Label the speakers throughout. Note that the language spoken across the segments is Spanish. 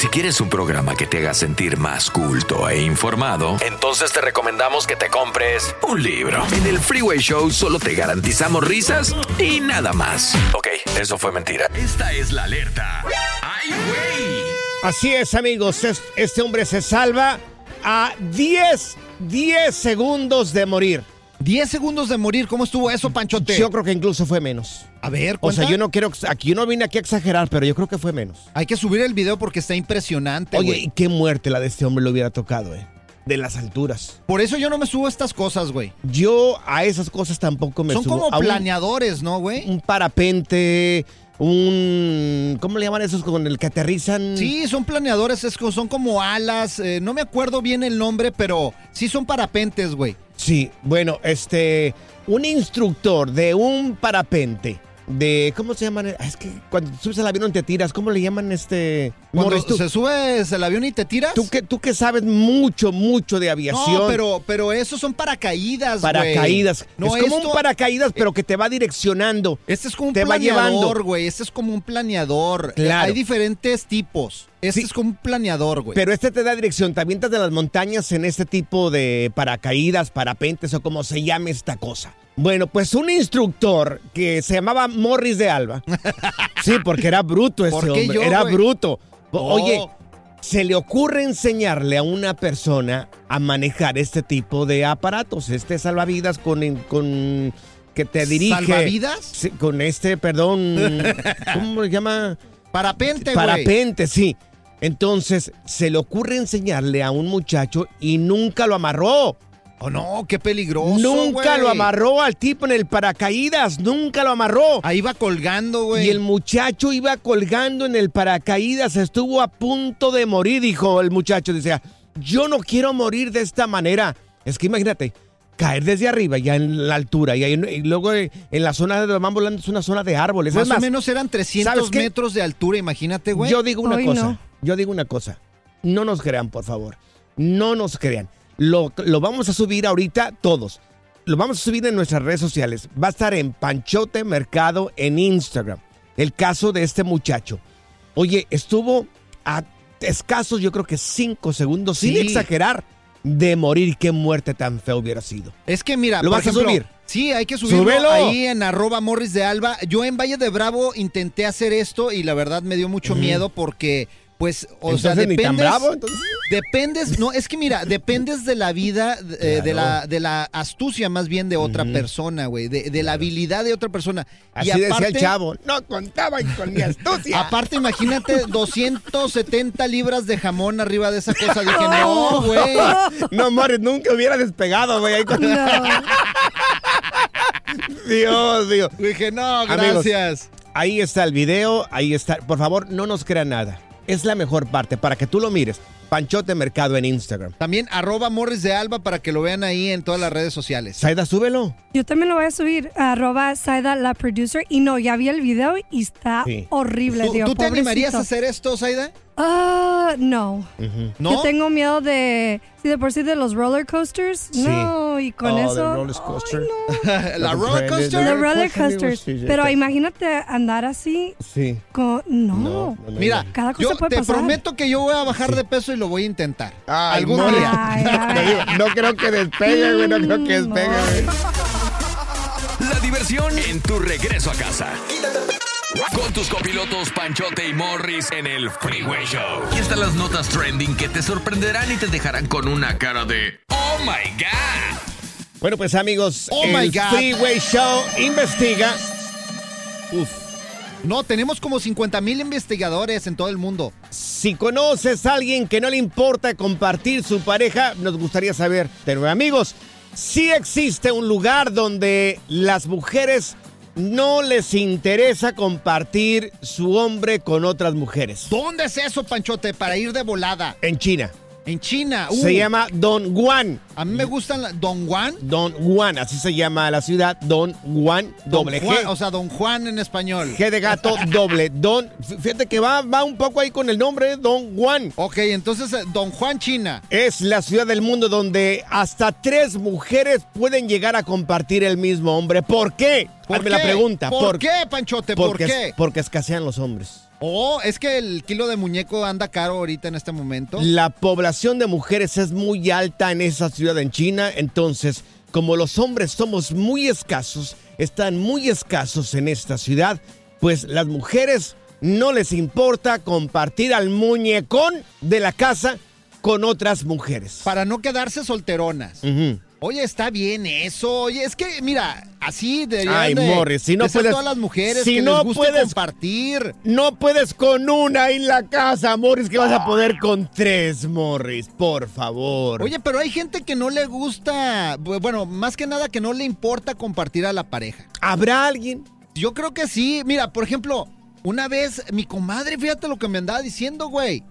Speaker 1: Si quieres un programa que te haga sentir más culto e informado, entonces te recomendamos que te compres un libro. En el Freeway Show solo te garantizamos risas y nada más. Ok, eso fue mentira. Esta es la alerta. ¡Ay, güey!
Speaker 2: Así es, amigos. es- Este hombre se salva a 10, 10 segundos de morir.
Speaker 3: 10 segundos de morir, ¿cómo estuvo eso, Panchote?
Speaker 2: Yo creo que incluso fue menos.
Speaker 3: A ver,
Speaker 2: O sea,
Speaker 3: cuenta.
Speaker 2: yo no quiero, aquí yo no vine aquí a exagerar, pero yo creo que fue menos.
Speaker 3: Hay que subir el video porque está impresionante,
Speaker 2: Oye, y qué muerte la de este hombre le hubiera tocado, eh. De las alturas.
Speaker 3: Por eso yo no me subo a estas cosas, güey.
Speaker 2: Yo a esas cosas tampoco me
Speaker 3: Son
Speaker 2: subo.
Speaker 3: como
Speaker 2: A un-
Speaker 3: planeadores, ¿no, güey?
Speaker 2: un parapente, un... ¿Cómo le llaman esos con el que aterrizan?
Speaker 3: Sí, son planeadores, son como alas, eh, no me acuerdo bien el nombre, pero sí son parapentes, güey.
Speaker 2: Sí, bueno, este... Un instructor de un parapente, de... ¿Cómo se llaman? Ah, Es que cuando subes al avión te tiras, ¿cómo le llaman este...
Speaker 3: Cuando
Speaker 2: Morris,
Speaker 3: se subes el avión y te tiras.
Speaker 2: tú que, tú que sabes mucho, mucho de aviación.
Speaker 3: No, pero, pero esos son paracaídas, güey.
Speaker 2: Paracaídas.
Speaker 3: No,
Speaker 2: es como
Speaker 3: esto-
Speaker 2: un paracaídas, pero que te va direccionando.
Speaker 3: Este es como un
Speaker 2: te
Speaker 3: planeador, güey. Este es como un planeador.
Speaker 2: Claro.
Speaker 3: Hay diferentes tipos. Este
Speaker 2: Sí.
Speaker 3: es como un planeador, güey.
Speaker 2: Pero este te da dirección, te avientas de las montañas en este tipo de paracaídas, parapentes o como se llame esta cosa. Bueno, pues un instructor que se llamaba Morris de Alba. Sí, porque era bruto ese
Speaker 3: ¿Por qué
Speaker 2: hombre,
Speaker 3: yo,
Speaker 2: era
Speaker 3: güey?
Speaker 2: bruto.
Speaker 3: Oh.
Speaker 2: Oye, se le ocurre enseñarle a una persona a manejar este tipo de aparatos, este salvavidas con, con que te dirige.
Speaker 3: ¿Salvavidas?
Speaker 2: Con este, perdón, ¿cómo le llama?
Speaker 3: Parapente, güey.
Speaker 2: Parapente, sí. Entonces, se le ocurre enseñarle a un muchacho y nunca lo amarró.
Speaker 3: Oh, no, qué peligroso,
Speaker 2: nunca lo amarró al tipo en el paracaídas, nunca lo amarró.
Speaker 3: Ahí va colgando, güey.
Speaker 2: Y el muchacho iba colgando en el paracaídas, estuvo a punto de morir, dijo el muchacho. Decía, yo no quiero morir de esta manera. Es que imagínate, caer desde arriba, ya en la altura, y, ahí- y luego eh, en la zona de donde van volando es una zona de árboles.
Speaker 3: Más, o menos eran 300
Speaker 2: ¿sabes qué?
Speaker 3: metros de altura, imagínate, güey.
Speaker 2: Yo digo una cosa.
Speaker 3: no.
Speaker 2: Yo digo una cosa. No nos crean, por favor. No nos crean. Lo, lo vamos a subir ahorita todos. Lo vamos a subir en nuestras redes sociales. Va a estar en Panchote Mercado en Instagram. El caso de este muchacho. Oye, estuvo a escasos, yo creo que cinco segundos, sin exagerar, de morir. Qué muerte tan fea hubiera sido.
Speaker 3: Es que mira,
Speaker 2: ¿Lo vas a subir?
Speaker 3: Sí, hay que subirlo
Speaker 2: ¡Súbelo!
Speaker 3: ahí en arroba Morris de Alba. Yo en Valle de Bravo intenté hacer esto y la verdad me dio mucho miedo porque, pues, o sea,
Speaker 2: Entonces, ni
Speaker 3: dependes,
Speaker 2: tan bravo, entonces.
Speaker 3: dependes, no, es que mira, dependes de la vida, eh, de, la, de la astucia más bien de otra persona, güey, de, de la habilidad de otra persona.
Speaker 2: Así decía el chavo. No contaban con mi astucia.
Speaker 3: Aparte, imagínate 270 libras de jamón arriba de esa cosa. Dije, no, güey.
Speaker 2: No, Morris, nunca hubiera despegado, güey. ahí con- Dios, Dios.
Speaker 3: Dije, no,
Speaker 2: Amigos,
Speaker 3: gracias.
Speaker 2: ahí está el video, ahí está. Por favor, no nos crean nada. Es la mejor parte para que tú lo mires. Panchote Mercado en Instagram.
Speaker 3: También arroba Morris de Alba para que lo vean ahí en todas las redes sociales.
Speaker 2: Saida, súbelo.
Speaker 4: Yo también lo voy a subir, arroba Saida la producer. Y no, ya vi el video y está
Speaker 2: Sí.
Speaker 4: horrible,
Speaker 3: ¿Tú,
Speaker 4: tío.
Speaker 3: tú te animarías a hacer esto, Saida?
Speaker 4: Ah, no.
Speaker 3: ¿No?
Speaker 4: Yo tengo miedo de, sí, de por sí de los roller coasters.
Speaker 2: Sí.
Speaker 4: No, y con
Speaker 2: Oh,
Speaker 4: eso.
Speaker 2: roller coaster.
Speaker 3: ¿La roller coaster?
Speaker 4: The roller
Speaker 2: coaster,
Speaker 4: Pero imagínate andar así
Speaker 2: Sí.
Speaker 4: con. No.
Speaker 3: Mira,
Speaker 4: Cada cosa
Speaker 3: yo
Speaker 4: puede
Speaker 3: te
Speaker 4: pasar.
Speaker 3: prometo que yo voy a bajar de peso y lo voy a intentar.
Speaker 2: Ay,
Speaker 3: Algún día.
Speaker 4: Ay,
Speaker 2: no creo que despegue, güey. No creo que despegue, güey.
Speaker 1: La diversión en tu regreso a casa. Con tus copilotos Panchote y Morris en el Freeway Show. Y están las notas trending que te sorprenderán y te dejarán con una cara de ¡Oh my God!
Speaker 2: Bueno, pues amigos,
Speaker 3: Oh
Speaker 2: el
Speaker 3: my God.
Speaker 2: Freeway Show investiga. Uf.
Speaker 3: No, tenemos como 50 mil investigadores en todo el mundo.
Speaker 2: Si conoces a alguien que no le importa compartir su pareja, nos gustaría saber. Pero amigos, sí existe un lugar donde las mujeres no les interesa compartir su hombre con otras mujeres.
Speaker 3: ¿Dónde es eso, Panchote, para ir de volada?
Speaker 2: En China.
Speaker 3: En China. Uh,
Speaker 2: Se llama Don Juan.
Speaker 3: A mí me gustan la- Don Juan.
Speaker 2: Don Juan, así se llama la ciudad. Don Juan,
Speaker 3: Don
Speaker 2: doble
Speaker 3: Juan,
Speaker 2: G.
Speaker 3: O sea, Don Juan en español.
Speaker 2: G de gato, doble. Don, fíjate que va, va un poco ahí con el nombre, Don Juan.
Speaker 3: Ok, entonces eh, Don Juan China.
Speaker 2: Es la ciudad del mundo donde hasta tres mujeres pueden llegar a compartir el mismo hombre. ¿Por qué?
Speaker 3: ¿Por
Speaker 2: Hazme
Speaker 3: qué?
Speaker 2: la pregunta.
Speaker 3: ¿Por, qué, Panchote? ¿Por
Speaker 2: porque,
Speaker 3: qué?
Speaker 2: Porque escasean los hombres.
Speaker 3: Oh, es que el kilo de muñeco anda caro ahorita en este momento.
Speaker 2: La población de mujeres es muy alta en esa ciudad en China, entonces, como los hombres somos muy escasos, están muy escasos en esta ciudad, pues las mujeres no les importa compartir al muñecón de la casa con otras mujeres.
Speaker 3: Para no quedarse solteronas. Oye, está bien eso. Oye, es que, mira, así deberían
Speaker 2: Ay,
Speaker 3: de,
Speaker 2: Morris, si no
Speaker 3: de
Speaker 2: puedes-
Speaker 3: todas las mujeres
Speaker 2: si
Speaker 3: que
Speaker 2: no
Speaker 3: les
Speaker 2: puedes-
Speaker 3: compartir.
Speaker 2: No puedes con una en la casa, Morris, que vas a poder con tres, Morris, por favor.
Speaker 3: Oye, pero hay gente que no le gusta, bu- bueno, más que nada que no le importa compartir a la pareja.
Speaker 2: ¿habrá alguien?
Speaker 3: Yo creo que sí. Mira, por ejemplo, una vez mi comadre, fíjate lo que me andaba diciendo, güey.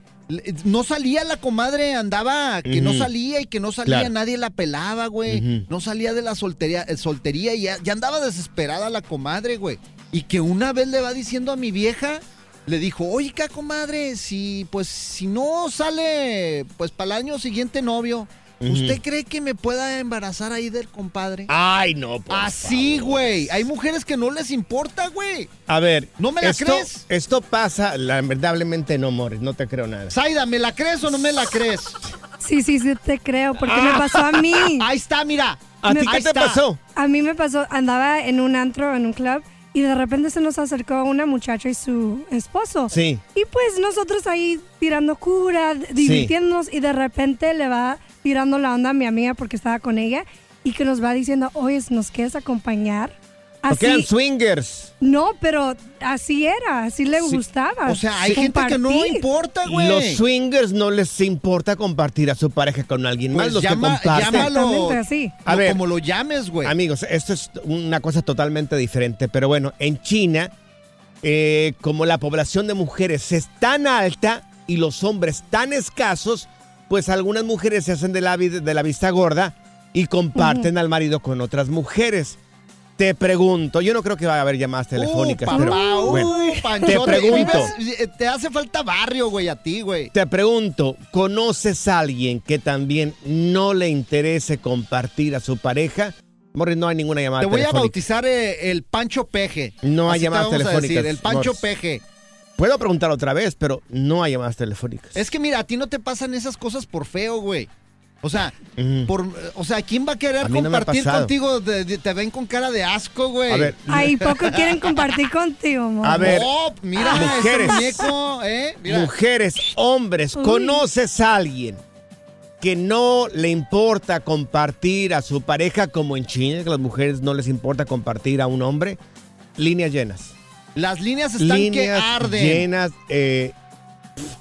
Speaker 3: No salía la comadre, andaba que no salía y que no salía,
Speaker 2: Claro.
Speaker 3: nadie la pelaba, güey. No salía de la soltería, eh, soltería y ya, ya andaba desesperada la comadre, güey. Y que una vez le va diciendo a mi vieja, le dijo, ¿qué, comadre, si pues si no sale pues para el año siguiente novio. ¿Usted cree que me pueda embarazar ahí del compadre?
Speaker 2: Ay, no, por
Speaker 3: Así, güey. Hay mujeres que no les importa, güey.
Speaker 2: A ver.
Speaker 3: ¿No me la
Speaker 2: esto,
Speaker 3: crees?
Speaker 2: Esto pasa, lamentablemente no, Morris, no te creo nada.
Speaker 3: Zaida, ¿me la crees o no me la crees?
Speaker 4: Sí, sí, sí, te creo, porque me pasó a mí.
Speaker 3: Ahí está, mira.
Speaker 2: ¿A ti qué te pasó?
Speaker 4: A mí me pasó, andaba en un antro, en un club, y de repente se nos acercó una muchacha y su esposo.
Speaker 2: Sí.
Speaker 4: Y pues nosotros ahí tirando cura, divirtiéndonos, y de repente le va tirando la onda a mi amiga porque estaba con ella, y que nos va diciendo, oye, ¿nos quieres acompañar?
Speaker 2: Porque eran
Speaker 4: Así,
Speaker 2: swingers.
Speaker 4: no, pero así era, así le
Speaker 2: Sí.
Speaker 4: gustaba.
Speaker 3: O sea, hay gente que no importa, güey.
Speaker 2: Los swingers no les importa compartir a su pareja con alguien más.
Speaker 3: Pues
Speaker 2: Los
Speaker 3: llama-
Speaker 2: que comparten.
Speaker 3: llámalo.
Speaker 4: Exactamente así.
Speaker 2: A
Speaker 3: Lo-
Speaker 2: ver.
Speaker 3: Como lo llames, güey.
Speaker 2: Amigos, esto es una cosa totalmente diferente, pero bueno, en China, eh, como la población de mujeres es tan alta y los hombres tan escasos, pues algunas mujeres se hacen de la, de la vista gorda y comparten al marido con otras mujeres. Te pregunto, yo no creo que vaya a haber llamadas telefónicas,
Speaker 3: uh,
Speaker 2: pero
Speaker 3: uh,
Speaker 2: bueno,
Speaker 3: Panchote,
Speaker 2: te pregunto.
Speaker 3: vives- eh, te hace falta barrio, güey, a ti, güey.
Speaker 2: te pregunto, ¿conoces a alguien que también no le interese compartir a su pareja? Morris, no hay ninguna llamada
Speaker 3: Te voy a
Speaker 2: telefónica.
Speaker 3: bautizar eh, el Pancho Peje.
Speaker 2: No hay
Speaker 3: Así
Speaker 2: llamadas telefónicas,
Speaker 3: decir, el Pancho
Speaker 2: Morris.
Speaker 3: Peje.
Speaker 2: Puedo preguntar otra vez, pero no hay llamadas telefónicas.
Speaker 3: Es que mira, a ti no te pasan esas cosas por feo, güey. O sea, por, o sea, ¿quién va a querer
Speaker 2: A no
Speaker 3: compartir contigo? De- de- te ven con cara de asco, güey.
Speaker 2: A ver.
Speaker 4: Ay, poco quieren compartir contigo, amor.
Speaker 2: A ver,
Speaker 3: No, mira,
Speaker 2: mujeres.
Speaker 3: este muñeco, ¿eh? Mira.
Speaker 2: Mujeres, hombres,
Speaker 4: Uy.
Speaker 2: ¿conoces a alguien que no le importa compartir a su pareja como en China, que a las mujeres no les importa compartir a un hombre? Líneas llenas.
Speaker 3: Las líneas están que arden.
Speaker 2: llenas. eh,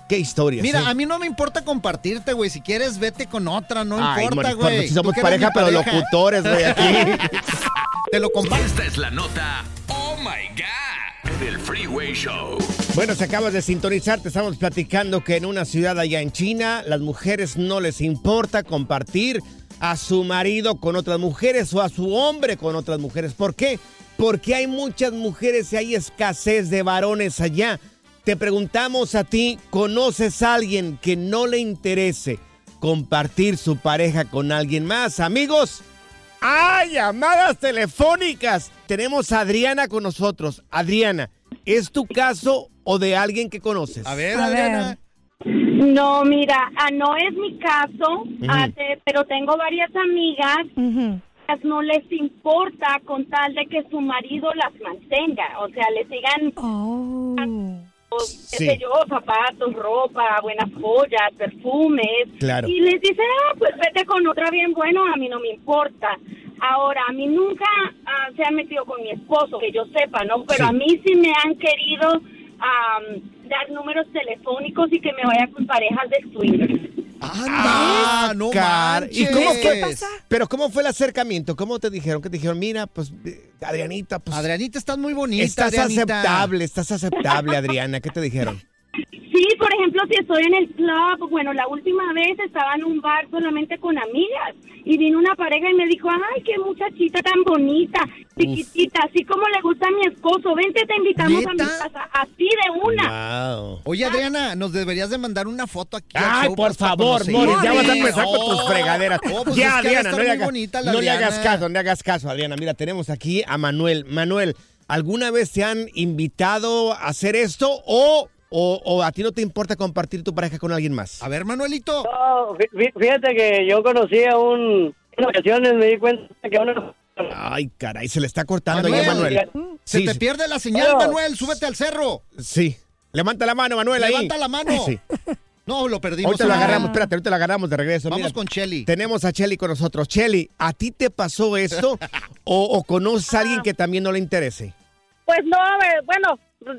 Speaker 2: qué historias.
Speaker 3: Mira,
Speaker 2: eh.
Speaker 3: a mí no me importa compartirte, güey. Si quieres, vete con otra, no
Speaker 2: Ay,
Speaker 3: importa,
Speaker 2: bueno,
Speaker 3: güey.
Speaker 2: Si somos pareja, pero
Speaker 3: pareja.
Speaker 2: locutores, güey, aquí.
Speaker 3: Te lo comparto.
Speaker 1: Esta es la nota Oh My God del Freeway Show.
Speaker 2: Bueno, si acabas de sintonizar, te estamos platicando que en una ciudad allá en China, las mujeres no les importa compartir a su marido con otras mujeres o a su hombre con otras mujeres. ¿Por qué? Porque hay muchas mujeres y hay escasez de varones allá. Te preguntamos a ti, ¿conoces a alguien que no le interese compartir su pareja con alguien más? Amigos, ¡Ay, llamadas telefónicas! Tenemos a Adriana con nosotros. Adriana, ¿es tu caso o de alguien que conoces?
Speaker 3: A ver,
Speaker 4: A
Speaker 3: Adriana.
Speaker 5: No, mira, ah, no es mi caso, ah, pero tengo varias amigas, las no les importa con tal de que su marido las mantenga, o sea, le sigan,
Speaker 4: Oh.
Speaker 5: qué
Speaker 2: Sí.
Speaker 5: sé yo, zapatos, ropa, buenas joyas, perfumes,
Speaker 2: Claro.
Speaker 5: y les dice, ah, pues vete con otra bien bueno, a mí no me importa. Ahora, a mí nunca ah, se han metido con mi esposo, que yo sepa, ¿no? Pero
Speaker 2: Sí.
Speaker 5: a mí sí me han querido am, dar números telefónicos y que me vaya con parejas de swingers.
Speaker 3: Anda, no manches.
Speaker 2: ¿Y cómo
Speaker 4: ¿Qué
Speaker 2: fue?
Speaker 4: pasa?
Speaker 2: Pero ¿cómo fue el acercamiento? ¿Cómo te dijeron? Que te dijeron, mira, pues, eh, Adrianita, pues,
Speaker 3: Adrianita, estás muy bonita,
Speaker 2: estás
Speaker 3: Adrianita.
Speaker 2: aceptable, estás aceptable, Adriana. ¿Qué te dijeron?
Speaker 5: Sí, por ejemplo, si estoy en el club, bueno, la última vez estaba en un bar solamente con amigas y vino una pareja y me dijo, ay, qué muchachita tan bonita, chiquitita, así como le gusta a mi esposo, vente, te invitamos a mi casa, así de una.
Speaker 2: Wow.
Speaker 3: Oye, Adriana, nos deberías de mandar una foto aquí.
Speaker 2: Ay, por favor. Morris, ya vas a empezar con tus
Speaker 3: Oh,
Speaker 2: fregaderas.
Speaker 3: oh, pues
Speaker 2: ya, Adriana, no, le,
Speaker 3: muy
Speaker 2: haga-
Speaker 3: bonita la
Speaker 2: no le hagas caso, no le hagas caso, Adriana. Mira, tenemos aquí a Manuel. Manuel, ¿alguna vez te han invitado a hacer esto o, o, o a ti no te importa compartir tu pareja con alguien más?
Speaker 3: A ver, Manuelito.
Speaker 6: No, fí- fí- fíjate que yo conocí a un... En ocasiones me di cuenta que uno...
Speaker 2: Ay, caray, se le está cortando
Speaker 3: Manuel,
Speaker 2: ya, Manuel.
Speaker 3: Se
Speaker 2: Sí,
Speaker 3: te
Speaker 2: sí.
Speaker 3: pierde la señal,
Speaker 6: Pero-
Speaker 3: Manuel. Súbete al cerro.
Speaker 2: Sí. Levanta la mano, Manuel, ahí.
Speaker 3: Levanta la mano.
Speaker 2: Sí.
Speaker 3: No, lo perdimos.
Speaker 2: Ahorita lo
Speaker 3: Manuel.
Speaker 2: agarramos, espérate, ahorita lo agarramos de regreso.
Speaker 3: Vamos
Speaker 2: Mira,
Speaker 3: con Chelly.
Speaker 2: Tenemos a Chelly con nosotros. Chelly, ¿a ti te pasó esto o, o conoces a alguien que también no le interese?
Speaker 7: Pues no, bueno,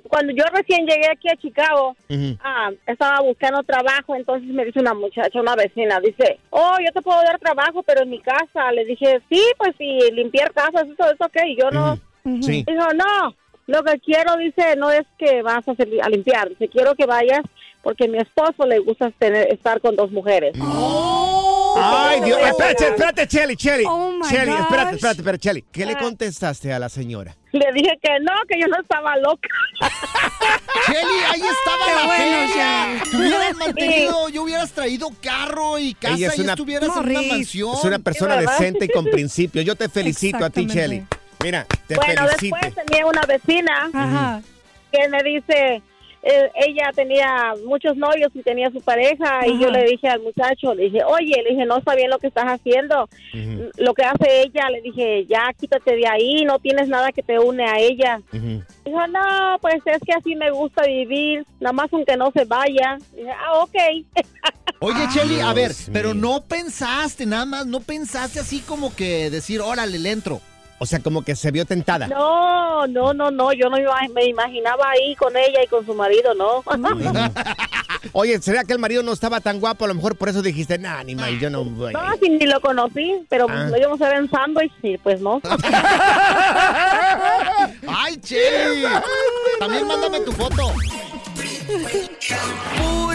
Speaker 7: cuando yo recién llegué aquí a Chicago, ah, estaba buscando trabajo, entonces me dice una muchacha, una vecina, dice, oh, yo te puedo dar trabajo, pero en mi casa. Le dije, sí, pues sí, limpiar casas, eso es ok. Y yo no.
Speaker 2: Sí.
Speaker 7: Dijo, no, lo que quiero, dice, no es que vas a, hacer- a limpiar, dice, quiero que vayas porque a mi esposo le gusta tener, estar con dos mujeres.
Speaker 2: Ay, Dios. Espérate, espérate, Chelly, Chelly.
Speaker 7: Oh, my
Speaker 2: Chelly,
Speaker 7: gosh.
Speaker 2: espérate, espérate, espérate, Chelly. ¿Qué le
Speaker 7: Ah.
Speaker 2: contestaste a la señora?
Speaker 7: Le dije que no, que yo no estaba loca.
Speaker 3: Chelly, ahí estaba
Speaker 7: Qué
Speaker 3: la
Speaker 7: bueno,
Speaker 3: feria. Te hubieras
Speaker 7: Sí.
Speaker 3: mantenido, yo hubieras traído carro y casa
Speaker 2: Ella es
Speaker 3: y
Speaker 2: una-
Speaker 3: estuvieras en una mansión.
Speaker 2: Es una persona
Speaker 7: ¿verdad?
Speaker 2: decente y con principios. Yo te felicito a ti, Chelly. Mira, te
Speaker 7: bueno,
Speaker 2: felicito.
Speaker 7: después tenía una vecina que me dice, eh, ella tenía muchos novios y tenía su pareja y yo le dije al muchacho, le dije, oye, le dije, no está bien lo que estás haciendo. Lo que hace ella, le dije, ya quítate de ahí, no tienes nada que te une a ella. Dijo, no, pues es que así me gusta vivir, nada más aunque no se vaya. Dije, ah, ok.
Speaker 3: Oye, Chelly, a ver,
Speaker 2: Dios
Speaker 3: pero
Speaker 2: mío.
Speaker 3: no pensaste nada más, no pensaste así como que decir, órale, le entro.
Speaker 2: O sea, como que se vio tentada.
Speaker 7: No, no, no, no, yo no me ima- me imaginaba ahí con ella y con su marido, no.
Speaker 2: Oye, ¿será que el marido no estaba tan guapo? A lo mejor por eso dijiste, nah, ni mal, yo no voy.
Speaker 7: No, si ni lo conocí, pero
Speaker 2: Ah.
Speaker 7: lo íbamos a ver en sándwich y pues no.
Speaker 3: ¡Ay, Chelly! También mándame tu foto.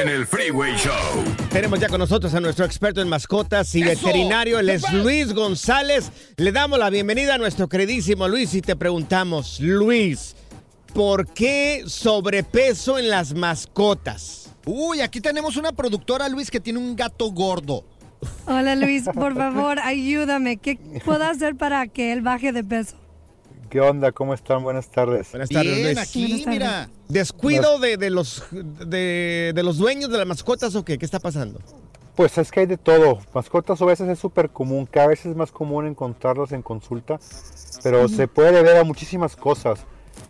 Speaker 1: en el Freeway Show.
Speaker 2: Tenemos ya con nosotros a nuestro experto en mascotas y veterinario, él es Luis González. Le damos la bienvenida a nuestro queridísimo Luis y te preguntamos, Luis, ¿por qué sobrepeso en las mascotas?
Speaker 3: Uy, aquí tenemos una productora, Luis, que tiene un gato gordo.
Speaker 4: Hola Luis, por favor, ayúdame. ¿Qué puedo hacer para que él baje de peso?
Speaker 8: ¿Qué onda? ¿Cómo están? Buenas tardes.
Speaker 2: Buenas tardes,
Speaker 3: Bien, aquí, mira.
Speaker 2: ¿Descuido de, de los, de, de los dueños de las mascotas o qué? ¿Qué está pasando?
Speaker 8: Pues es que hay de todo. Mascotas a veces es súper común, cada vez es más común encontrarlas en consulta, pero se puede deber a muchísimas cosas.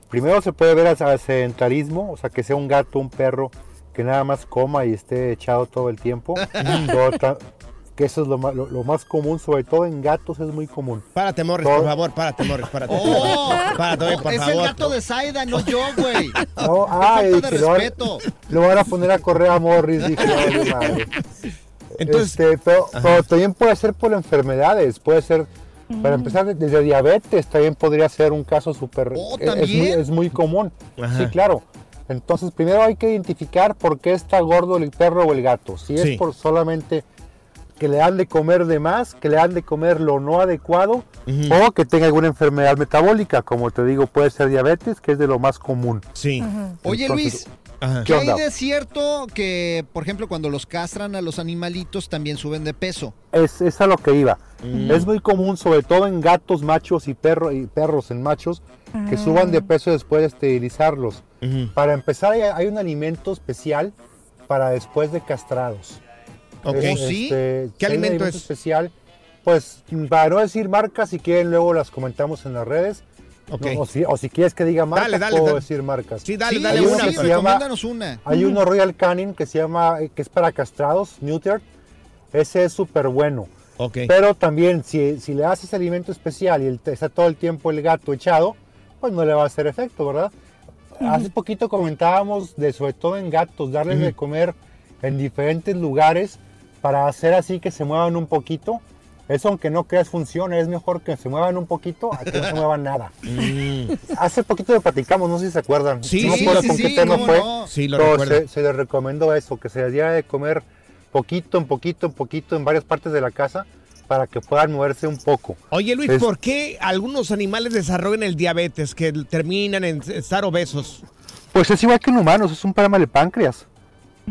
Speaker 8: Primero se puede ver al sedentarismo, o sea, que sea un gato, un perro que nada más coma y esté echado todo el tiempo. Que eso es lo más, lo, lo más común, sobre todo en gatos es muy común.
Speaker 2: Párate, Morris,
Speaker 8: Todo-
Speaker 2: por favor, párate, Morris, párate.
Speaker 3: Oh,
Speaker 2: párate, por
Speaker 3: es
Speaker 2: favor.
Speaker 3: el gato de Saida, no yo, güey.
Speaker 8: No, ay,
Speaker 3: falta de
Speaker 8: que lo
Speaker 3: respeto.
Speaker 8: Lo van a poner a correr a Morris, dije, "Vale, madre".
Speaker 2: Entonces-
Speaker 8: Este, pero, pero también puede ser por enfermedades, puede ser, para empezar, de- desde diabetes también podría ser un caso súper,
Speaker 3: Oh,
Speaker 8: es, es muy común.
Speaker 2: Ajá.
Speaker 8: Sí, claro. Entonces, primero hay que identificar por qué está gordo el perro o el gato. Si
Speaker 2: Sí.
Speaker 8: es por solamente que le han de comer de más, que le han de comer lo no adecuado, o que tenga alguna enfermedad metabólica, como te digo, puede ser diabetes, que es de lo más común.
Speaker 2: Sí.
Speaker 3: Oye,
Speaker 8: Entonces,
Speaker 3: Luis,
Speaker 2: Ajá.
Speaker 3: ¿qué
Speaker 8: ¿Qué
Speaker 3: hay
Speaker 8: onda?
Speaker 3: de cierto que, por ejemplo, cuando los castran a los animalitos también suben de peso?
Speaker 8: Es, es a lo que iba.
Speaker 2: Mm.
Speaker 8: Es muy común, sobre todo en gatos machos y, perro, y perros en machos, que suban de peso después de esterilizarlos. Para empezar, hay, hay un alimento especial para después de castrados.
Speaker 2: Ok.
Speaker 8: Es,
Speaker 3: ¿Sí?
Speaker 8: este,
Speaker 2: ¿Qué alimento es?
Speaker 8: especial? Pues, para no decir marcas, si quieren luego las comentamos en las redes.
Speaker 2: Ok.
Speaker 8: No, o, si, o si quieres que diga marcas,
Speaker 2: Dale, dale,
Speaker 8: puedo
Speaker 2: dale.
Speaker 8: decir marcas.
Speaker 2: Sí, dale,
Speaker 3: sí,
Speaker 2: dale
Speaker 8: hay
Speaker 2: una.
Speaker 3: sí,
Speaker 8: se llama-
Speaker 3: una.
Speaker 8: Hay uno Royal Canin que se llama, que es para castrados, neutered. Ese es súper bueno.
Speaker 2: Ok.
Speaker 8: Pero también, si, si le haces alimento especial y el- está todo el tiempo el gato echado, pues no le va a hacer efecto, ¿verdad? Hace poquito comentábamos de, sobre todo en gatos, darles de comer en diferentes lugares para hacer así que se muevan un poquito. Eso, aunque no creas, funciona. Es mejor que se muevan un poquito a que no se muevan nada. Hace poquito le platicamos, no sé si se acuerdan.
Speaker 2: Mm. Sí,
Speaker 8: no
Speaker 2: sí,
Speaker 3: sí,
Speaker 8: con
Speaker 3: sí,
Speaker 8: qué tema
Speaker 3: cómo
Speaker 8: fue.
Speaker 3: no.
Speaker 2: Sí, lo
Speaker 8: pero se, se les recomendó eso, que se les diera de comer poquito en poquito en poquito en varias partes de la casa para que puedan moverse un poco.
Speaker 2: Oye, Luis,
Speaker 8: Es-
Speaker 2: ¿por qué algunos animales desarrollan el diabetes que terminan en estar obesos?
Speaker 8: Pues es igual que en humanos, es un problema del páncreas.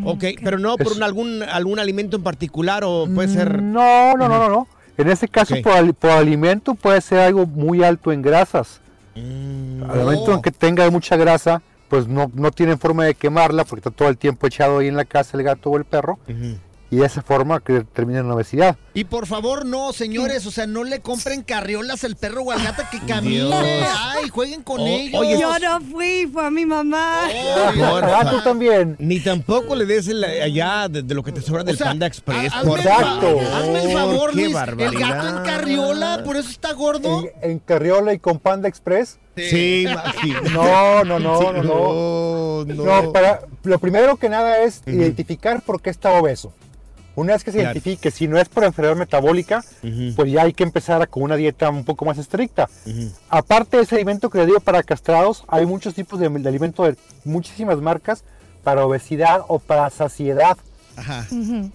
Speaker 2: Ok, pero no por un- algún, algún alimento en particular o puede ser...
Speaker 8: No, no, no, no, no. En este caso, por, ali- por alimento puede ser algo muy alto en grasas.
Speaker 2: Mm,
Speaker 8: Al momento en que tenga mucha grasa, pues no, no tienen forma de quemarla porque está todo el tiempo echado ahí en la casa el gato o el perro.
Speaker 2: ujú.
Speaker 8: Y de esa forma que termina en obesidad.
Speaker 3: Y por favor, no, señores, o sea, no le compren carriolas al perro o al gato que camine.
Speaker 2: Dios.
Speaker 3: Ay, jueguen con
Speaker 2: Oh,
Speaker 3: ellos.
Speaker 2: oye,
Speaker 4: Yo no fui, fue a mi mamá.
Speaker 2: Por
Speaker 8: El
Speaker 2: favor.
Speaker 8: gato también.
Speaker 2: Ni tampoco le des el- allá de, de lo que te sobra del
Speaker 3: O sea,
Speaker 2: Panda Express.
Speaker 3: hazme, el
Speaker 8: Exacto.
Speaker 3: hazme el favor,
Speaker 2: Qué
Speaker 3: Luis. El
Speaker 2: barbaridad.
Speaker 3: gato en carriola, por eso está gordo.
Speaker 8: En, en Carriola y con Panda Express
Speaker 2: Sí, imagino.
Speaker 8: No, no, no,
Speaker 2: Sí,
Speaker 8: no, no.
Speaker 2: no,
Speaker 8: No,
Speaker 2: no.
Speaker 8: para, lo primero que nada es identificar por qué está obeso. Una vez que se
Speaker 2: Claro.
Speaker 8: identifique, si no es por enfermedad metabólica, pues ya hay que empezar con una dieta un poco más estricta. Aparte de ese alimento que le digo para castrados, hay muchos tipos de, de alimento de muchísimas marcas para obesidad o para saciedad.
Speaker 3: Ajá.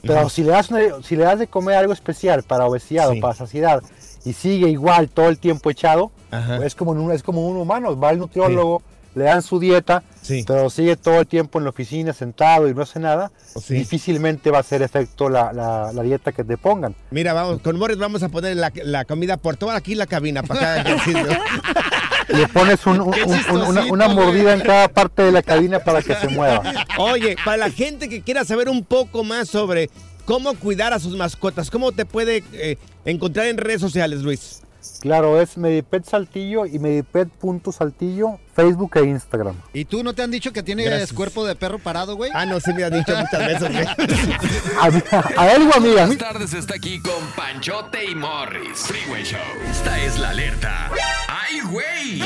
Speaker 8: Pero si le, das una- si le das de comer algo especial para obesidad
Speaker 2: Sí.
Speaker 8: o para saciedad y sigue igual todo el tiempo echado,
Speaker 2: Ajá.
Speaker 8: pues es como, un, es como un humano. Va al nutriólogo, le dan su dieta,
Speaker 2: Sí.
Speaker 8: pero sigue todo el tiempo en la oficina sentado y no hace nada.
Speaker 2: Sí.
Speaker 8: Difícilmente va a hacer efecto la, la- la dieta que te pongan.
Speaker 2: Mira, vamos, con Morris vamos a poner la, la comida por toda aquí la cabina para cada ejercicio.
Speaker 8: Le pones un- una, una mordida en cada parte de la cabina para que se mueva.
Speaker 2: Oye, para la gente que quiera saber un poco más sobre cómo cuidar a sus mascotas, ¿cómo te puede eh, encontrar en redes sociales, Luis?
Speaker 8: Claro, es Medipet Saltillo y Medipet.saltillo, Facebook e Instagram.
Speaker 3: ¿Y tú no te han dicho que tienes
Speaker 2: Gracias.
Speaker 3: cuerpo de perro parado, güey?
Speaker 2: Ah, no, sí me has dicho muchas veces, güey.
Speaker 8: A, a él o a mí, a mí.
Speaker 1: Buenas tardes, está aquí con Panchote y Morris. Freeway Show. Esta es la alerta. ¡Ay, güey!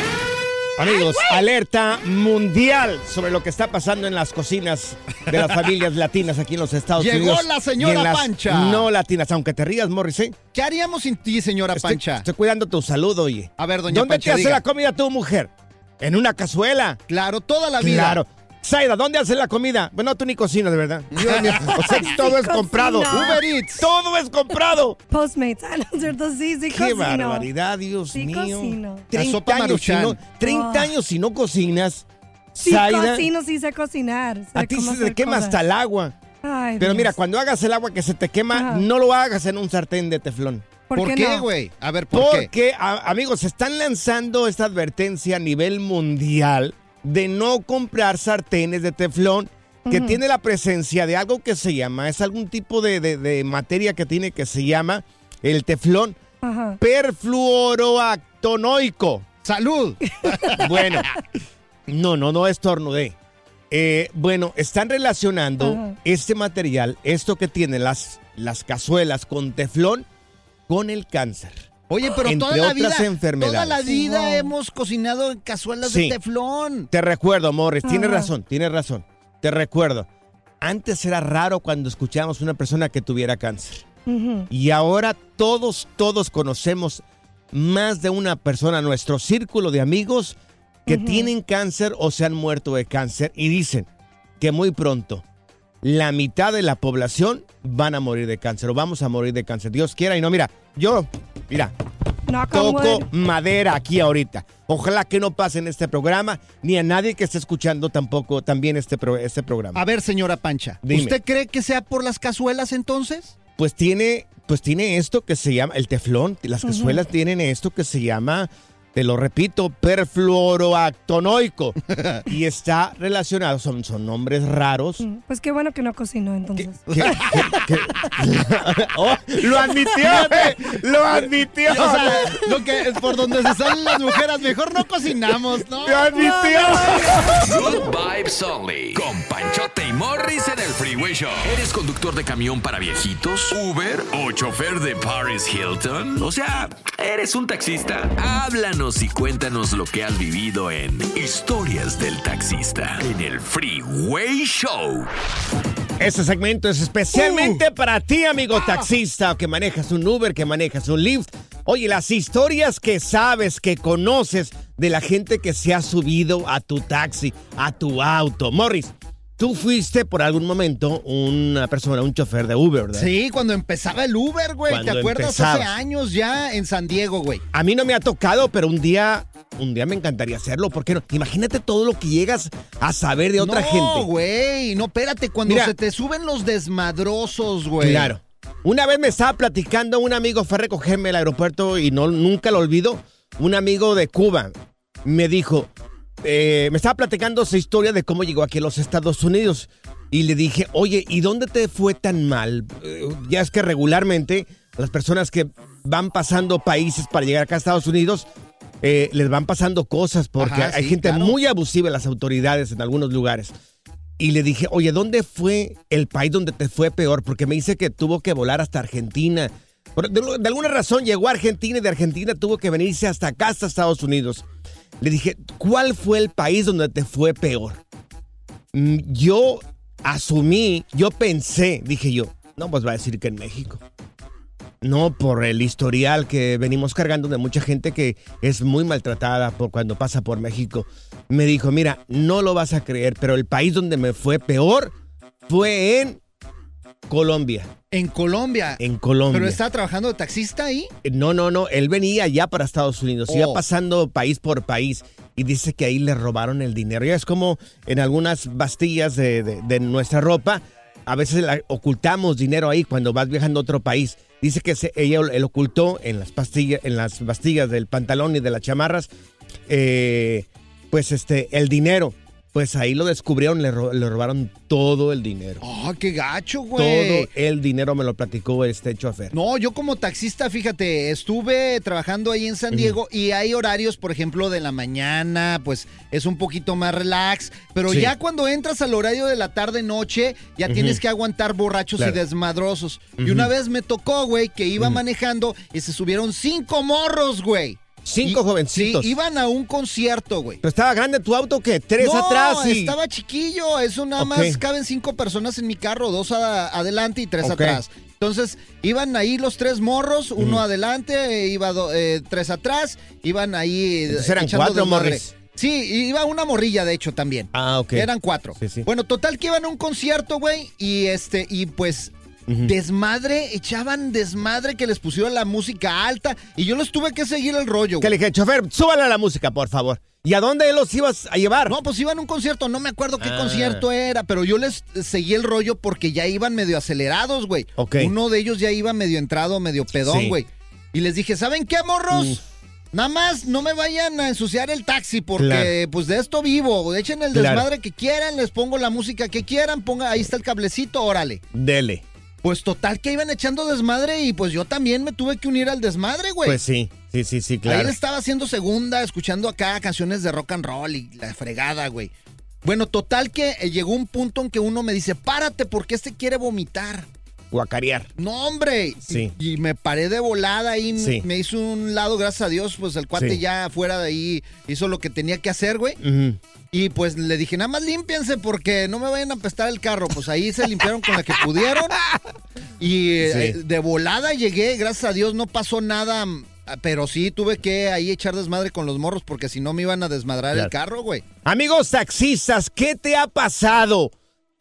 Speaker 2: Amigos, alerta mundial sobre lo que está pasando en las cocinas de las familias latinas aquí en los Estados
Speaker 3: Llegó
Speaker 2: Unidos.
Speaker 3: la señora Pancha.
Speaker 2: No latinas, aunque te rías, Morris, ¿eh?
Speaker 3: ¿Qué haríamos sin ti, señora
Speaker 2: Estoy,
Speaker 3: Pancha?
Speaker 2: estoy cuidando tu salud, oye.
Speaker 3: A ver, doña
Speaker 2: ¿Dónde
Speaker 3: Pancha,
Speaker 2: te hace
Speaker 3: diga.
Speaker 2: la comida tu mujer? ¿En una cazuela?
Speaker 3: Claro, toda la vida.
Speaker 2: Claro. Zaida, ¿dónde hace la comida? Bueno, tú ni cocinas, de verdad.
Speaker 3: Mío.
Speaker 2: O sea, todo es comprado.
Speaker 3: Uber Eats.
Speaker 2: Todo es comprado.
Speaker 4: Postmates. Ah, no es cierto, sí, sí
Speaker 2: Qué
Speaker 4: cocino.
Speaker 2: barbaridad, Dios
Speaker 4: Sí
Speaker 2: mío.
Speaker 4: cocino.
Speaker 2: 30
Speaker 3: sopa
Speaker 2: años, si no,
Speaker 3: Maruchan.
Speaker 2: 30
Speaker 4: Oh.
Speaker 2: años si no cocinas.
Speaker 4: Sí cocino, sí sé cocinar. sé
Speaker 2: a ti se te quema
Speaker 4: cosas.
Speaker 2: hasta el agua.
Speaker 4: Ay,
Speaker 2: Pero
Speaker 4: Dios.
Speaker 2: mira, cuando hagas el agua que se te quema,
Speaker 4: Ajá.
Speaker 2: no lo hagas en un sartén de teflón.
Speaker 4: ¿Por,
Speaker 3: ¿Por,
Speaker 4: qué, no?
Speaker 3: güey? A ver, ¿por qué?
Speaker 2: Porque, a- amigos, se están lanzando esta advertencia a nivel mundial de no comprar sartenes de teflón que tiene la presencia de algo que se llama, es algún tipo de, de- de materia que tiene que se llama el teflón perfluoroactonoico.
Speaker 3: ¡Salud!
Speaker 2: Bueno, no, no, no estornudé. Eh, bueno, están relacionando este material, esto que tienen las, las cazuelas con teflón, con el cáncer.
Speaker 3: Oye, pero
Speaker 2: Entre
Speaker 3: toda la
Speaker 2: otras
Speaker 3: vida,
Speaker 2: enfermedades.
Speaker 3: toda la vida
Speaker 4: Wow.
Speaker 3: hemos cocinado en cazuelas
Speaker 2: Sí.
Speaker 3: de teflón.
Speaker 2: Te recuerdo, Morris, tienes
Speaker 4: Ajá.
Speaker 2: razón, tienes razón. Te recuerdo. Antes era raro cuando escuchábamos una persona que tuviera cáncer. Y ahora todos, todos conocemos más de una persona, nuestro círculo de amigos, que tienen cáncer o se han muerto de cáncer y dicen que muy pronto la mitad de la población van a morir de cáncer o vamos a morir de cáncer. Dios quiera y no, mira, yo, mira, toco madera aquí ahorita. Ojalá que no pase en este programa, ni a nadie que esté escuchando tampoco también este, pro- este programa.
Speaker 3: A ver, señora Pancha,
Speaker 2: Dime.
Speaker 3: ¿usted cree que sea por las cazuelas entonces?
Speaker 2: Pues tiene, pues tiene esto que se llama, el teflón, las cazuelas tienen esto que se llama, te lo repito, perfluoroactonoico. y está relacionado, son, son nombres raros.
Speaker 4: Mm, Pues qué bueno que no cocinó entonces.
Speaker 2: Oh, lo admitió, eh, lo admitió.
Speaker 3: O sea, lo que, por donde se salen las mujeres, mejor no cocinamos, ¿no?
Speaker 2: lo admitió.
Speaker 1: Good vibes only. Con Panchote Morris en el Freeway Show. ¿Eres conductor de camión para viejitos? ¿Uber? ¿O chofer de Paris Hilton? O sea, ¿eres un taxista? Háblanos y cuéntanos lo que has vivido en Historias del Taxista. En el Freeway Show.
Speaker 2: Este segmento es especialmente
Speaker 3: Uh.
Speaker 2: para ti, amigo
Speaker 3: Ah.
Speaker 2: taxista, que manejas un Uber, que manejas un Lyft. Oye, las historias que sabes, que conoces de la gente que se ha subido a tu taxi, a tu auto. Morris, tú fuiste por algún momento una persona, un chofer de Uber, ¿verdad?
Speaker 3: Sí, cuando empezaba el Uber, güey. ¿Te acuerdas?
Speaker 2: empezaba.
Speaker 3: Hace años ya en San Diego, güey.
Speaker 2: A mí no me ha tocado, pero un día, un día me encantaría hacerlo. ¿Por qué no? Imagínate todo lo que llegas a saber de otra
Speaker 3: no,
Speaker 2: gente.
Speaker 3: güey, no, espérate, cuando
Speaker 2: Mira.
Speaker 3: se te suben los desmadrosos, güey.
Speaker 2: Claro. Una vez me estaba platicando, un amigo fue a recogerme al aeropuerto y no, nunca lo olvido. Un amigo de Cuba me dijo, eh, me estaba platicando su historia de cómo llegó aquí a los Estados Unidos. Y le dije, oye, ¿y dónde te fue tan mal? Eh, ya es que regularmente las personas que van pasando países para llegar acá a Estados Unidos, eh, les van pasando cosas porque
Speaker 3: Ajá,
Speaker 2: hay
Speaker 3: sí,
Speaker 2: gente
Speaker 3: claro.
Speaker 2: muy abusiva en las autoridades en algunos lugares. Y le dije, oye, ¿dónde fue el país donde te fue peor? Porque me dice que tuvo que volar hasta Argentina. De, de alguna razón llegó a Argentina y de Argentina tuvo que venirse hasta acá, hasta Estados Unidos. Le dije, ¿cuál fue el país donde te fue peor? Mm, Yo asumí, yo pensé, dije yo, no, pues va a decir que en México. No por el historial que venimos cargando de mucha gente que es muy maltratada por cuando pasa por México. Me dijo, mira, no lo vas a creer, pero el país donde me fue peor fue en Colombia.
Speaker 3: En Colombia.
Speaker 2: En Colombia.
Speaker 3: ¿Pero estaba trabajando de taxista ahí?
Speaker 2: No, no, no. Él venía ya para Estados Unidos.
Speaker 3: Oh.
Speaker 2: Iba pasando país por país. Y dice que ahí le robaron el dinero. Ya es como en algunas bastillas de, de- de nuestra ropa. A veces la- ocultamos dinero ahí cuando vas viajando a otro país. Dice que se- ella él ocultó en las pastillas, en las bastillas del pantalón y de las chamarras, eh, pues este, el dinero. Pues ahí lo descubrieron, le, ro- le robaron todo el dinero.
Speaker 3: ¡Ah, qué gacho, güey!
Speaker 2: Todo el dinero me lo platicó este chofer.
Speaker 3: No, yo como taxista, fíjate, estuve trabajando ahí en San Diego y hay horarios, por ejemplo, de la mañana, pues es un poquito más relax, pero
Speaker 2: Sí.
Speaker 3: ya cuando entras al horario de la tarde-noche, ya tienes que aguantar borrachos
Speaker 2: Claro.
Speaker 3: y desmadrosos. Y una vez me tocó, güey, que iba manejando y se subieron cinco morros, güey.
Speaker 2: Cinco
Speaker 3: Y-
Speaker 2: jovencitos.
Speaker 3: Sí, iban a un concierto, güey.
Speaker 2: ¿Pero estaba grande tu auto que ¿Tres
Speaker 3: no,
Speaker 2: atrás? y-
Speaker 3: estaba chiquillo. Eso nada más caben cinco personas en mi carro, dos a- adelante y tres atrás. Entonces, iban ahí los tres morros, uno adelante, eh, iba do- eh, tres atrás, iban ahí.
Speaker 2: Entonces eran cuatro morris.
Speaker 3: Sí, iba una morrilla, de hecho, también.
Speaker 2: Ah, ok.
Speaker 3: Eran cuatro.
Speaker 2: Sí, sí.
Speaker 3: Bueno, total que iban a un concierto, güey, y este, y pues. Desmadre, echaban desmadre que les pusieron la música alta y yo les tuve que seguir el rollo.
Speaker 2: Que le dije, chofer, súbale a la música, por favor. ¿Y a dónde los ibas a llevar?
Speaker 3: No, pues iban a un concierto, no me acuerdo qué
Speaker 2: Ah.
Speaker 3: concierto era, pero yo les seguí el rollo porque ya iban medio acelerados, güey.
Speaker 2: Ok.
Speaker 3: Uno de ellos ya iba medio entrado, medio pedón,
Speaker 2: Sí.
Speaker 3: güey. Y les dije, ¿saben qué, morros?
Speaker 2: Uf.
Speaker 3: Nada más no me vayan a ensuciar el taxi porque
Speaker 2: Claro.
Speaker 3: pues de esto vivo. Echen el
Speaker 2: Claro.
Speaker 3: desmadre que quieran, les pongo la música que quieran, ponga, ahí está el cablecito, órale.
Speaker 2: Dele.
Speaker 3: Pues total que iban echando desmadre y pues yo también me tuve que unir al desmadre, güey.
Speaker 2: Pues sí, sí, sí, sí,
Speaker 3: Ahí
Speaker 2: claro.
Speaker 3: él estaba haciendo segunda, escuchando acá canciones de rock and roll y la fregada, güey. Bueno, total que eh, llegó un punto en que uno me dice, párate porque este quiere vomitar.
Speaker 2: Guacarear.
Speaker 3: No, hombre.
Speaker 2: Sí.
Speaker 3: Y, y me paré de volada y
Speaker 2: Sí.
Speaker 3: me hizo un lado, gracias a Dios, pues el cuate
Speaker 2: Sí.
Speaker 3: ya fuera de ahí hizo lo que tenía que hacer, güey. Y pues le dije, nada más límpiense porque no me vayan a apestar el carro. Pues ahí se limpiaron con la que pudieron. Y eh, de volada llegué, gracias a Dios no pasó nada. mm, Pero sí tuve que ahí echar desmadre con los morros porque si no me iban a desmadrar
Speaker 2: Claro.
Speaker 3: el carro, güey.
Speaker 2: Amigos taxistas, ¿qué te ha pasado?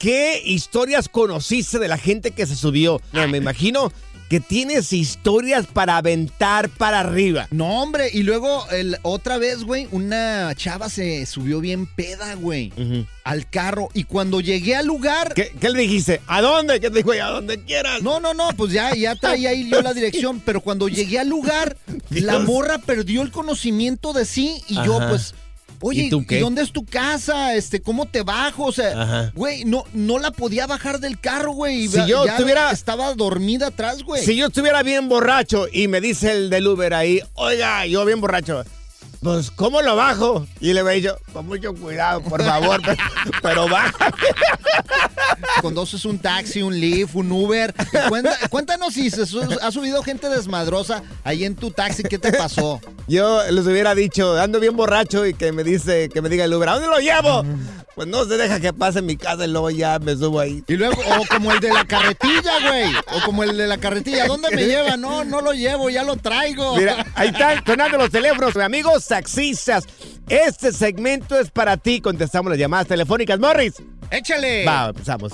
Speaker 2: ¿Qué historias conociste de la gente que se subió? No, me imagino que tienes historias para aventar para arriba.
Speaker 3: No, hombre, y luego el, otra vez, güey, una chava se subió bien peda, güey, al carro. Y cuando llegué al lugar.
Speaker 2: ¿Qué, qué le dijiste? ¿A dónde? ¿Qué te dijo? A donde quieras.
Speaker 3: No, no, no, pues ya, ya traía ahí yo la dirección. Pero cuando llegué al lugar, la morra perdió el conocimiento de sí y yo, pues. Oye,
Speaker 2: ¿Y tú qué?
Speaker 3: dónde es tu casa? Este, ¿cómo te bajo? O sea, güey, no, no la podía bajar del carro, güey. y
Speaker 2: Si yo
Speaker 3: ya
Speaker 2: estuviera-
Speaker 3: estaba dormida atrás, güey.
Speaker 2: Si yo estuviera bien borracho y me dice el del Uber ahí, oiga, yo bien borracho, pues, ¿cómo lo bajo? Y le he dicho, con mucho cuidado, por favor, pero, pero baja.
Speaker 3: Conduces un taxi, un Lyft, un Uber. Cuenta- cuéntanos si se su- ha subido gente desmadrosa ahí en tu taxi. ¿Qué te pasó?
Speaker 2: Yo les hubiera dicho, ando bien borracho y que me dice, que me diga el Uber, ¿a dónde lo llevo? Pues no se deja que pase en mi casa y luego ya me subo ahí.
Speaker 3: Y luego, o como el de la carretilla, güey. O como el de la carretilla. ¿Dónde me lleva? No, no lo llevo, ya lo traigo.
Speaker 2: Mira, ahí están sonando los teléfonos, amigos taxistas. Este segmento es para ti. Contestamos las llamadas telefónicas. Morris.
Speaker 3: Échale.
Speaker 2: Va, empezamos.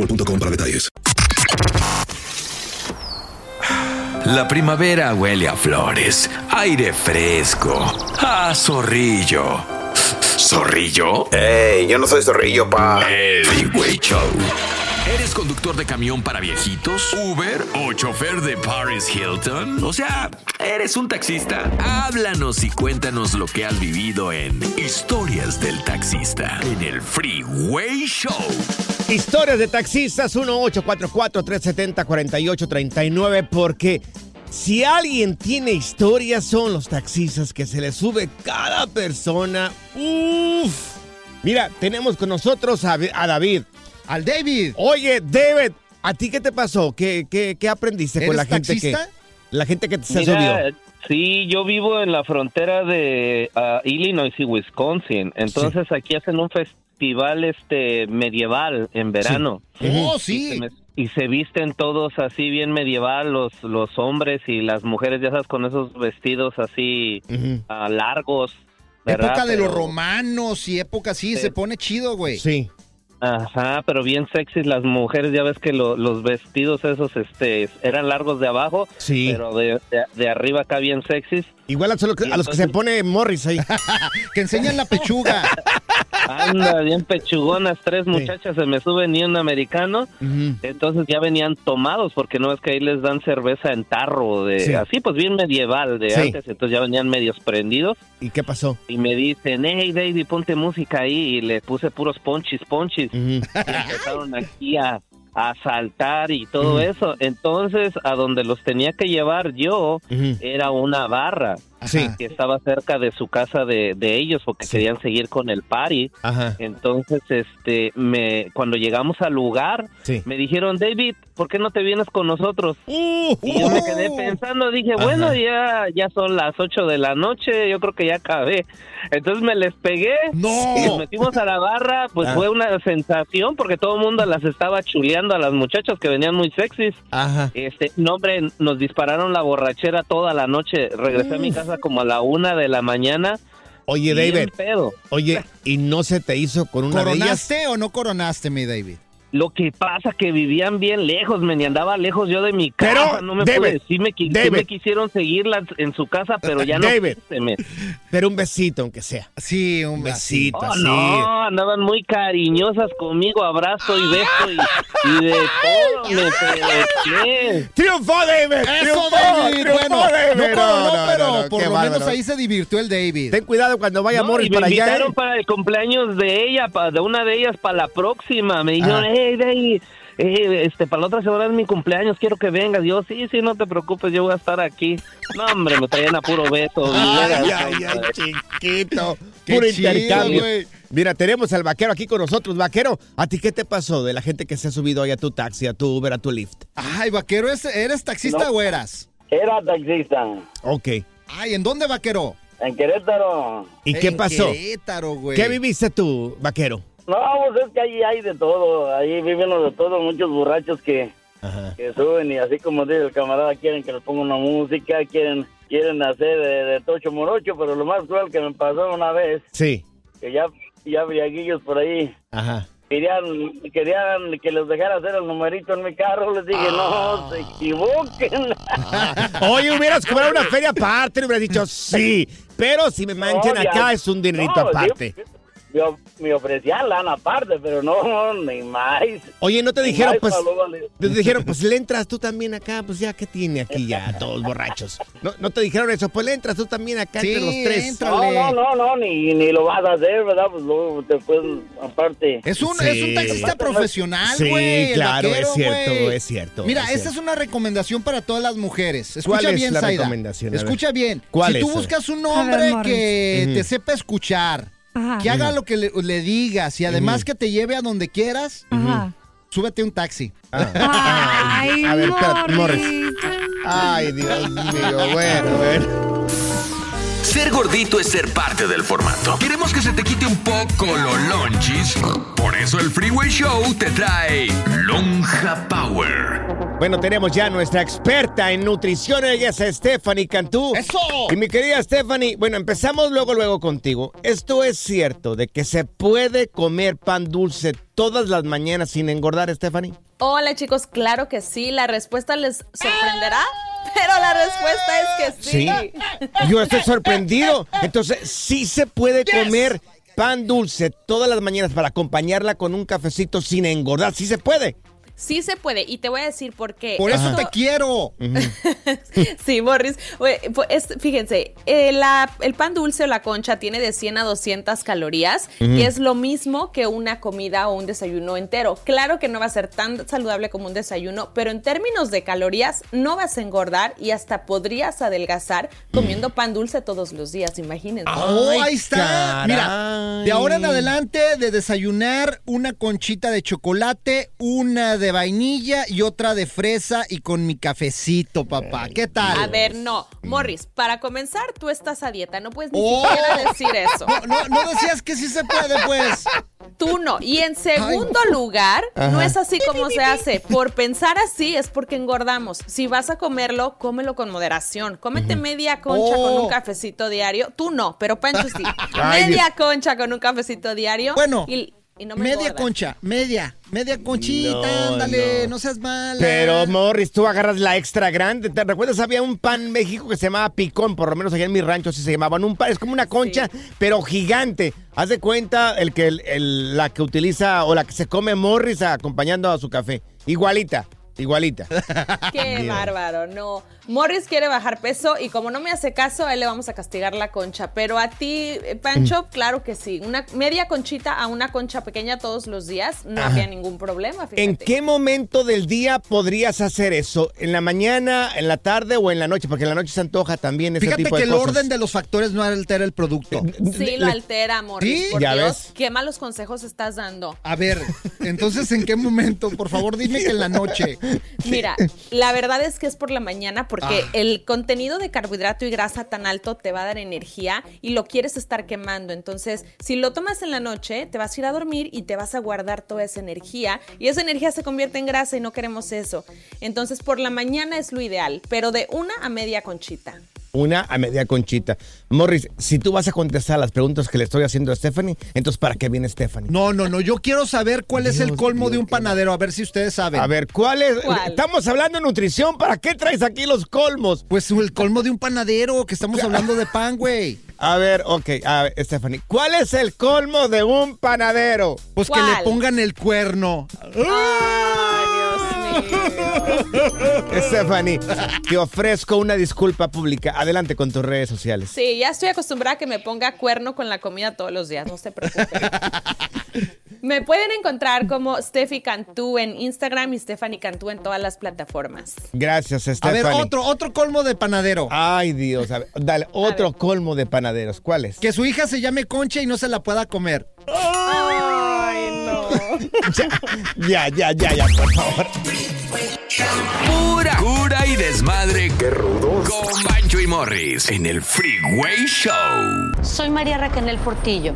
Speaker 9: boostmobile.com para detalles.
Speaker 1: La primavera huele a flores, aire fresco, a zorrillo. ¿Zorrillo?
Speaker 10: ¡Ey! Yo no soy zorrillo, pa.
Speaker 1: El Freeway Show. ¿Eres conductor de camión para viejitos? ¿Uber o chofer de Paris Hilton? O sea, ¿eres un taxista? Háblanos y cuéntanos lo que has vivido en Historias del Taxista en el Freeway Show.
Speaker 2: Historias de taxistas 1844-370-4839 porque si alguien tiene historias son los taxistas que se les sube cada persona. Uf. Mira, tenemos con nosotros a, a David.
Speaker 3: Al David.
Speaker 2: Oye, David, ¿a ti qué te pasó? ¿Qué, qué, qué aprendiste con la gente
Speaker 3: taxista?
Speaker 2: que la gente que se
Speaker 11: Mira,
Speaker 2: subió?
Speaker 11: Sí, yo vivo en la frontera de ah, Illinois y Wisconsin. Entonces aquí hacen un festival este medieval en verano.
Speaker 3: Oh,
Speaker 11: Y
Speaker 3: sí.
Speaker 11: se, me- y se visten todos así bien medieval, los, los hombres y las mujeres, ya sabes, con esos vestidos así ah, largos. ¿verdad?
Speaker 3: Época de los romanos y época así, se pone chido, güey.
Speaker 2: Sí.
Speaker 11: Ajá, pero bien sexys las mujeres, ya ves que lo- los vestidos esos este eran largos de abajo,
Speaker 2: Sí.
Speaker 11: pero de, de- de arriba acá bien sexys.
Speaker 2: Igual a, los que- a los que se pone Morris ahí.
Speaker 3: que enseñan la pechuga.
Speaker 11: Anda, bien pechugonas, tres muchachas se me suben y un americano. Entonces ya venían tomados porque no es que ahí les dan cerveza en tarro, de
Speaker 2: Sí.
Speaker 11: así pues bien medieval de
Speaker 2: Sí.
Speaker 11: antes, entonces ya venían medios prendidos.
Speaker 2: ¿Y qué pasó?
Speaker 11: Y me dicen, hey David, ponte música ahí. Y le puse puros ponchis, ponchis. Y empezaron aquí a, a saltar y todo eso. Entonces, a donde los tenía que llevar yo era una barra.
Speaker 2: Sí.
Speaker 11: Que estaba cerca de su casa de, de ellos porque querían seguir con el party.
Speaker 2: Ajá.
Speaker 11: Entonces, este, me, cuando llegamos al lugar,
Speaker 2: Sí.
Speaker 11: me dijeron, David, ¿por qué no te vienes con nosotros? y yo me quedé pensando, dije,
Speaker 2: Ajá.
Speaker 11: bueno, ya, ya son las 8 de la noche, yo creo que ya acabé. Entonces me les pegué.
Speaker 3: ¡No!
Speaker 11: Y nos metimos a la barra, pues
Speaker 2: Ah.
Speaker 11: fue una sensación porque todo el mundo las estaba chuleando a las muchachas que venían muy sexys.
Speaker 2: Ajá.
Speaker 11: Este, no, hombre, nos dispararon la borrachera toda la noche. Regresé a mi casa como a la una de la mañana.
Speaker 2: Oye, David.
Speaker 11: pedo.
Speaker 2: Oye, ¿y no se te hizo con una de ellas?
Speaker 3: ¿Coronaste o no coronaste, mi David?
Speaker 11: Lo que pasa que vivían bien lejos, me ni andaba lejos yo de mi casa,
Speaker 2: Pero,
Speaker 11: no me
Speaker 2: David,
Speaker 11: pude, sí me, sí
Speaker 2: David.
Speaker 11: me quisieron seguirlas en su casa, pero ya no
Speaker 2: David.
Speaker 11: me-
Speaker 2: Pero un besito, aunque sea.
Speaker 3: Sí, un
Speaker 2: besito,
Speaker 11: Oh,
Speaker 2: así.
Speaker 11: no, andaban muy cariñosas conmigo, abrazo y beso y, y de todo, me.
Speaker 2: ¡Triunfó, David!
Speaker 3: Eso,
Speaker 2: ¡Triunfó!
Speaker 3: David.
Speaker 2: ¡Triunfó,
Speaker 3: Bueno,
Speaker 2: David!
Speaker 3: no
Speaker 2: No, no,
Speaker 3: pero
Speaker 2: no, no,
Speaker 3: por lo menos ahí se divirtió el David.
Speaker 2: Ten cuidado cuando vaya
Speaker 11: No,
Speaker 2: Morris
Speaker 11: y me
Speaker 2: para allá.
Speaker 11: invitaron
Speaker 2: ¿eh?
Speaker 11: para el cumpleaños de ella, pa- de una de ellas para la próxima. Me dijeron,
Speaker 2: Ajá.
Speaker 11: Hey, David, eh, este, para la otra semana es mi cumpleaños, quiero que vengas. Yo, sí, sí, no te preocupes, yo voy a estar aquí. No, hombre, me traían a puro beso.
Speaker 2: Ay, ay, ay, chiquito.
Speaker 3: Qué
Speaker 2: Puro
Speaker 3: chido,
Speaker 2: intercambio.
Speaker 3: güey.
Speaker 2: Mira, tenemos al vaquero aquí con nosotros. Vaquero, ¿a ti qué te pasó de la gente que se ha subido ahí a tu taxi, a tu Uber, a tu Lyft?
Speaker 3: Ay, vaquero, ¿es- ¿eres taxista
Speaker 6: No.
Speaker 3: o eras?
Speaker 6: Era taxista.
Speaker 2: Ok.
Speaker 3: Ay, ¿en dónde, vaquero?
Speaker 6: En Querétaro.
Speaker 2: ¿Y qué
Speaker 3: En
Speaker 2: pasó?
Speaker 3: Querétaro, güey.
Speaker 2: ¿Qué viviste tú, vaquero?
Speaker 6: No, pues es que ahí hay de todo. Ahí viven los de todo. Muchos borrachos que, que suben y así como dice el camarada, quieren que les ponga una música, quieren quieren hacer de, de tocho morocho, pero lo más cruel que me pasó una vez,
Speaker 2: Sí.
Speaker 6: que ya, ya briaguillos por ahí
Speaker 2: Ajá.
Speaker 6: querían, querían que les dejara hacer el numerito en mi carro. Les dije, no, se equivoquen.
Speaker 2: Oye, hubieras cobrado una feria aparte, le hubieras dicho sí. Pero si me manchan
Speaker 6: No, ya-
Speaker 2: acá es un dinerito
Speaker 6: no,
Speaker 2: aparte.
Speaker 6: Me, me ofrecían lana aparte, pero no, ni más.
Speaker 2: Oye, ¿no te dijeron,
Speaker 6: más,
Speaker 2: pues, te dijeron, pues le entras tú también acá, pues ya, ¿qué tiene aquí ya, todos borrachos? ¿No, no te dijeron eso? Pues le entras tú también acá entre los tres.
Speaker 6: No, no, no, no, ni, ni lo vas a hacer, ¿verdad? Pues luego te pueden, aparte.
Speaker 3: Es un, es un taxista profesional,
Speaker 2: Sí,
Speaker 3: güey. el
Speaker 2: claro,
Speaker 3: vaquero,
Speaker 2: es cierto, es cierto,
Speaker 3: Mira,
Speaker 2: es
Speaker 3: esta
Speaker 2: cierto.
Speaker 3: es una recomendación para todas las mujeres. Escucha
Speaker 2: ¿Cuál es
Speaker 3: bien,
Speaker 2: la
Speaker 3: Zaida.
Speaker 2: recomendación?
Speaker 3: Escucha bien.
Speaker 2: ¿Cuál
Speaker 3: si
Speaker 2: es?
Speaker 3: tú buscas un
Speaker 4: ver,
Speaker 3: hombre que te sepa escuchar,
Speaker 4: Ajá.
Speaker 3: que haga lo que le, le digas y además que te lleve a donde quieras,
Speaker 4: Ajá.
Speaker 3: súbete un taxi.
Speaker 4: Ay,
Speaker 2: A ver, espérate. Morris. Ay, Dios mío, bueno, bueno.
Speaker 1: Ser gordito es ser parte del formato. Queremos que se te quite un poco lo lonchis. Por eso el Freeway Show te trae Lonja Power.
Speaker 2: Bueno, tenemos ya nuestra experta en nutrición, ella es Stephanie Cantú.
Speaker 3: ¡Eso!
Speaker 2: Y mi querida Stephanie, bueno, empezamos luego, luego contigo. ¿Esto es cierto de que se puede comer pan dulce todas las mañanas sin engordar, Stephanie?
Speaker 12: Hola chicos, claro que sí. La respuesta les sorprenderá, pero la respuesta es que sí.
Speaker 2: Yo estoy sorprendido. Entonces, sí se puede comer pan dulce todas las mañanas para acompañarla con un cafecito sin engordar. Sí se puede.
Speaker 12: Sí se puede, y te voy a decir por qué.
Speaker 3: Por eso te quiero.
Speaker 12: Sí, Morris. Pues, es- fíjense, eh, la- el pan dulce o la concha tiene de 100 a 200 calorías,
Speaker 13: Ujú.
Speaker 12: que es lo mismo que una comida o un desayuno entero. Claro que no va a ser tan saludable como un desayuno, pero en términos de calorías no vas a engordar y hasta podrías adelgazar comiendo pan dulce todos los días, imagínense.
Speaker 3: Oh, ahí está. Mira, de ahora en adelante de desayunar una conchita de chocolate, una de vainilla y otra de fresa y con mi cafecito, papá. ¿Qué tal?
Speaker 12: A ver, no. Morris, para comenzar, tú estás a dieta. No puedes ni
Speaker 3: Oh.
Speaker 12: siquiera decir eso.
Speaker 3: No, no, no decías que sí se puede, pues.
Speaker 12: Tú no. Y en segundo lugar,
Speaker 3: Ajá.
Speaker 12: no es así como se hace. Por pensar así es porque engordamos. Si vas a comerlo, cómelo con moderación. Cómete media concha con
Speaker 3: Oh.
Speaker 12: un cafecito diario. Tú no, pero Pancho sí.
Speaker 3: Ay,
Speaker 12: media concha con un cafecito diario.
Speaker 3: Bueno,
Speaker 12: y, y no me
Speaker 3: media
Speaker 12: engordas.
Speaker 3: concha, media, media conchita,
Speaker 2: No,
Speaker 3: ándale,
Speaker 2: no.
Speaker 3: no. seas mala.
Speaker 2: Pero, Morris, tú agarras la extra grande. ¿Te recuerdas? Había un pan en México que se llamaba picón, por lo menos allá en mi rancho así se llamaban. Un pan, es como una concha, pero gigante. Haz de cuenta el que el- el- la que utiliza o la que se come Morris acompañando a su café. Igualita, igualita.
Speaker 12: Qué
Speaker 2: Dios.
Speaker 12: bárbaro, no. Morris quiere bajar peso y como no me hace caso, a él le vamos a castigar la concha. Pero a ti, eh, Pancho, claro que sí. Una media conchita a una concha pequeña todos los días, no
Speaker 2: Ajá.
Speaker 12: había ningún problema. Fíjate.
Speaker 2: ¿En qué momento del día podrías hacer eso? ¿En la mañana, en la tarde o en la noche? Porque en la noche se antoja también ese
Speaker 3: Fíjate
Speaker 2: tipo
Speaker 3: que
Speaker 2: de
Speaker 3: el
Speaker 2: cosas.
Speaker 3: orden de los factores no altera el producto.
Speaker 12: Sí, lo altera, Morris.
Speaker 3: ¿Sí?
Speaker 12: Por
Speaker 3: Ya
Speaker 12: Dios,
Speaker 3: ves.
Speaker 12: qué malos consejos estás dando.
Speaker 3: A ver, entonces, ¿en qué momento? Por favor, dime que en la noche.
Speaker 12: Mira, la verdad es que es por la mañana porque
Speaker 3: Ah.
Speaker 12: el contenido de carbohidrato y grasa tan alto te va a dar energía y lo quieres estar quemando. Entonces, si lo tomas en la noche, te vas a ir a dormir y te vas a guardar toda esa energía y esa energía se convierte en grasa y no queremos eso. Entonces, por la mañana es lo ideal, pero de una a media conchita.
Speaker 2: Una a media conchita. Morris, si tú vas a contestar las preguntas que le estoy haciendo a Stephanie, entonces ¿para qué viene Stephanie?
Speaker 3: No, no, no. Yo quiero saber cuál es el colmo de un panadero. A ver si ustedes saben.
Speaker 2: A ver, ¿cuál es?
Speaker 3: ¿Cuál?
Speaker 2: Estamos hablando de nutrición. ¿Para qué traes aquí los colmos?
Speaker 3: Pues el colmo de un panadero, que estamos hablando de pan, güey.
Speaker 2: A ver, ok, a ver, Stephanie, ¿cuál es el colmo de un panadero?
Speaker 3: Pues que le pongan el cuerno.
Speaker 2: Stephanie, te ofrezco una disculpa pública. Adelante con tus redes sociales.
Speaker 12: Sí, ya estoy acostumbrada a que me ponga cuerno con la comida todos los días, no se preocupen. me pueden encontrar como Steffi Cantú en Instagram y Stephanie Cantú en todas las plataformas.
Speaker 2: Gracias,
Speaker 3: A
Speaker 2: Stephanie.
Speaker 3: ver, otro, otro colmo de panadero.
Speaker 2: Ay, Dios. a ver, dale, otro colmo de panaderos. ¿Cuál es?
Speaker 3: Que su hija se llame Concha y no se la pueda comer.
Speaker 12: Ay.
Speaker 2: Ya, ya, ya, ya, por favor.
Speaker 1: Pura cura y desmadre. Qué rudos. Con Bancho y Morris en el Freeway Show.
Speaker 14: Soy María Raquel Portillo.